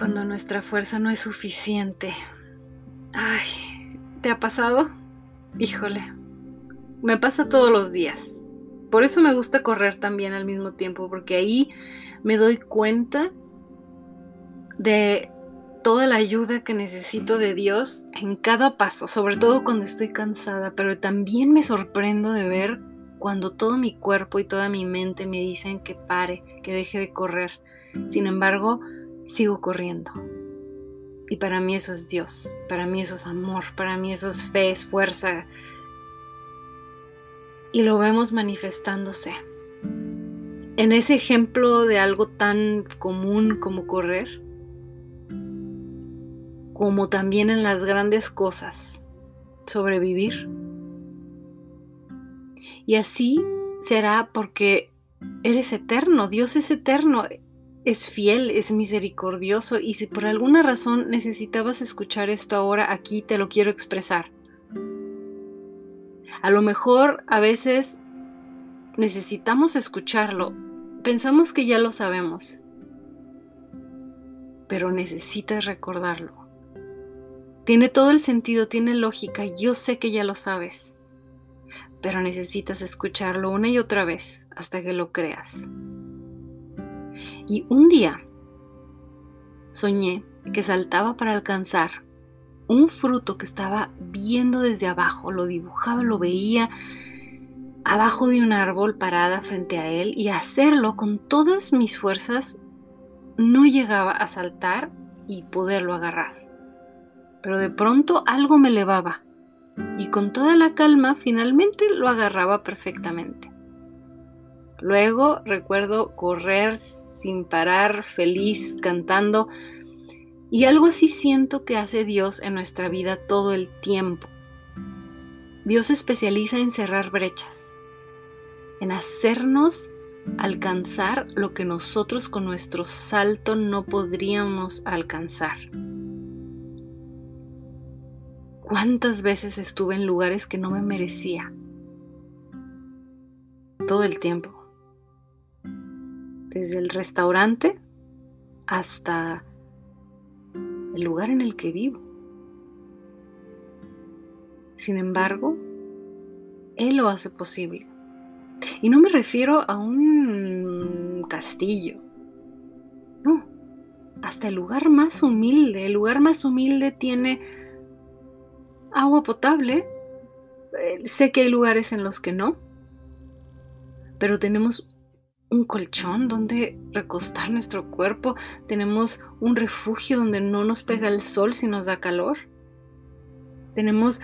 cuando nuestra fuerza no es suficiente. Ay, ¿te ha pasado? Híjole, me pasa todos los días. Por eso me gusta correr también al mismo tiempo, porque ahí me doy cuenta de toda la ayuda que necesito de Dios en cada paso, sobre todo cuando estoy cansada, pero también me sorprendo de ver cuando todo mi cuerpo y toda mi mente me dicen que pare, que deje de correr. Sin embargo, sigo corriendo. Y para mí eso es Dios, para mí eso es amor, para mí eso es fe, es fuerza. Y lo vemos manifestándose. En ese ejemplo de algo tan común como correr, como también en las grandes cosas, sobrevivir. Y así será porque eres eterno, Dios es eterno, es fiel, es misericordioso y si por alguna razón necesitabas escuchar esto ahora, aquí te lo quiero expresar. A lo mejor a veces necesitamos escucharlo, pensamos que ya lo sabemos, pero necesitas recordarlo. Tiene todo el sentido, tiene lógica, yo sé que ya lo sabes, pero necesitas escucharlo una y otra vez hasta que lo creas. Y un día soñé que saltaba para alcanzar un fruto que estaba viendo desde abajo, lo dibujaba, lo veía abajo de un árbol parada frente a él y hacerlo con todas mis fuerzas no llegaba a saltar y poderlo agarrar. Pero de pronto algo me elevaba y con toda la calma finalmente lo agarraba perfectamente. Luego recuerdo correr sin parar, feliz, cantando. Y algo así siento que hace Dios en nuestra vida todo el tiempo. Dios se especializa en cerrar brechas, en hacernos alcanzar lo que nosotros con nuestro salto no podríamos alcanzar. ¿Cuántas veces estuve en lugares que no me merecía? Todo el tiempo desde el restaurante hasta el lugar en el que vivo. Sin embargo, Él lo hace posible. Y no me refiero a un castillo. No, hasta el lugar más humilde. El lugar más humilde tiene agua potable. Eh, sé que hay lugares en los que no. Pero tenemos un colchón donde recostar nuestro cuerpo, tenemos un refugio donde no nos pega el sol si nos da calor. Tenemos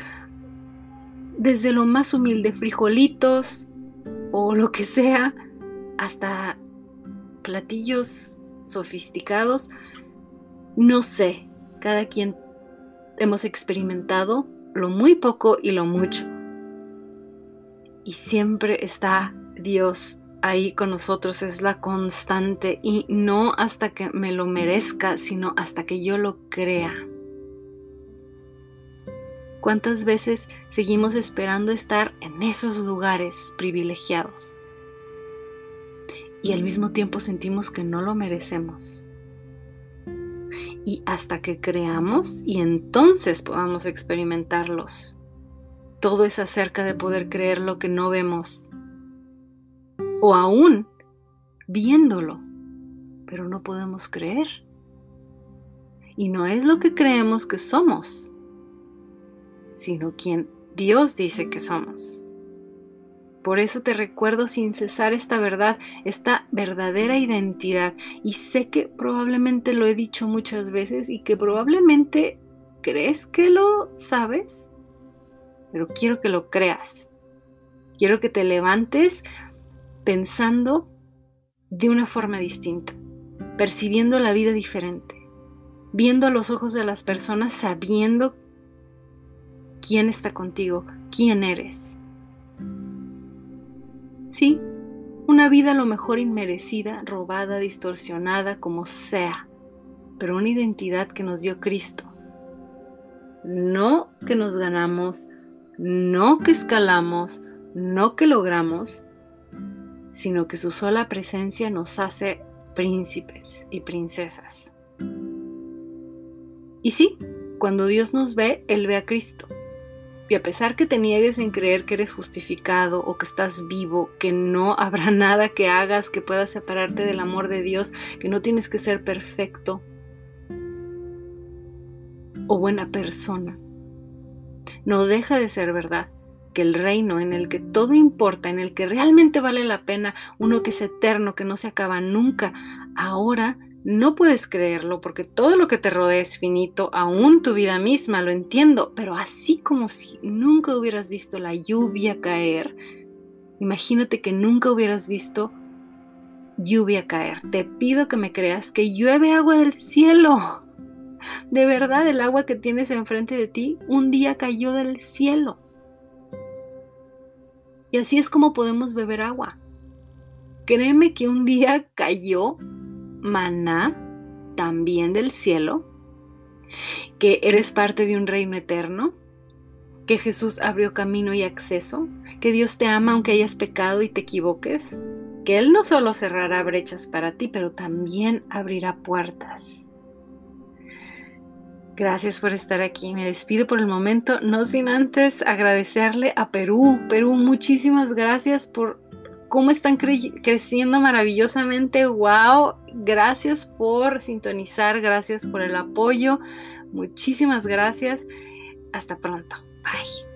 desde lo más humilde frijolitos o lo que sea hasta platillos sofisticados. No sé, cada quien hemos experimentado lo muy poco y lo mucho. Y siempre está Dios ahí con nosotros es la constante y no hasta que me lo merezca, sino hasta que yo lo crea. ¿Cuántas veces seguimos esperando estar en esos lugares privilegiados? Y al mismo tiempo sentimos que no lo merecemos. Y hasta que creamos y entonces podamos experimentarlos. Todo es acerca de poder creer lo que no vemos o aún viéndolo, pero no podemos creer. Y no es lo que creemos que somos, sino quien Dios dice que somos. Por eso te recuerdo sin cesar esta verdad, esta verdadera identidad. Y sé que probablemente lo he dicho muchas veces y que probablemente crees que lo sabes, pero quiero que lo creas. Quiero que te levantes pensando de una forma distinta, percibiendo la vida diferente, viendo a los ojos de las personas, sabiendo quién está contigo, quién eres. Sí, una vida a lo mejor inmerecida, robada, distorsionada, como sea, pero una identidad que nos dio Cristo. No que nos ganamos, no que escalamos, no que logramos, sino que su sola presencia nos hace príncipes y princesas. Y sí, cuando Dios nos ve, Él ve a Cristo. Y a pesar que te niegues en creer que eres justificado o que estás vivo, que no habrá nada que hagas que pueda separarte del amor de Dios, que no tienes que ser perfecto o buena persona, no deja de ser verdad el reino en el que todo importa, en el que realmente vale la pena, uno que es eterno, que no se acaba nunca, ahora no puedes creerlo porque todo lo que te rodea es finito, aún tu vida misma, lo entiendo, pero así como si nunca hubieras visto la lluvia caer, imagínate que nunca hubieras visto lluvia caer. Te pido que me creas que llueve agua del cielo. De verdad, el agua que tienes enfrente de ti un día cayó del cielo. Y así es como podemos beber agua. Créeme que un día cayó maná también del cielo, que eres parte de un reino eterno, que Jesús abrió camino y acceso, que Dios te ama aunque hayas pecado y te equivoques, que Él no solo cerrará brechas para ti, pero también abrirá puertas. Gracias por estar aquí. Me despido por el momento, no sin antes agradecerle a Perú. Perú, muchísimas gracias por cómo están creciendo maravillosamente. ¡Wow! Gracias por sintonizar, gracias por el apoyo. Muchísimas gracias. Hasta pronto. Bye.